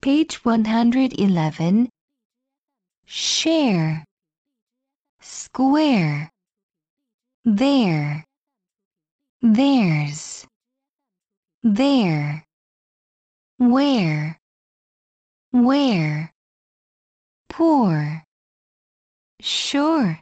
Page 111. Share. Square. There. There's. There. Where. Where. Poor. Sure.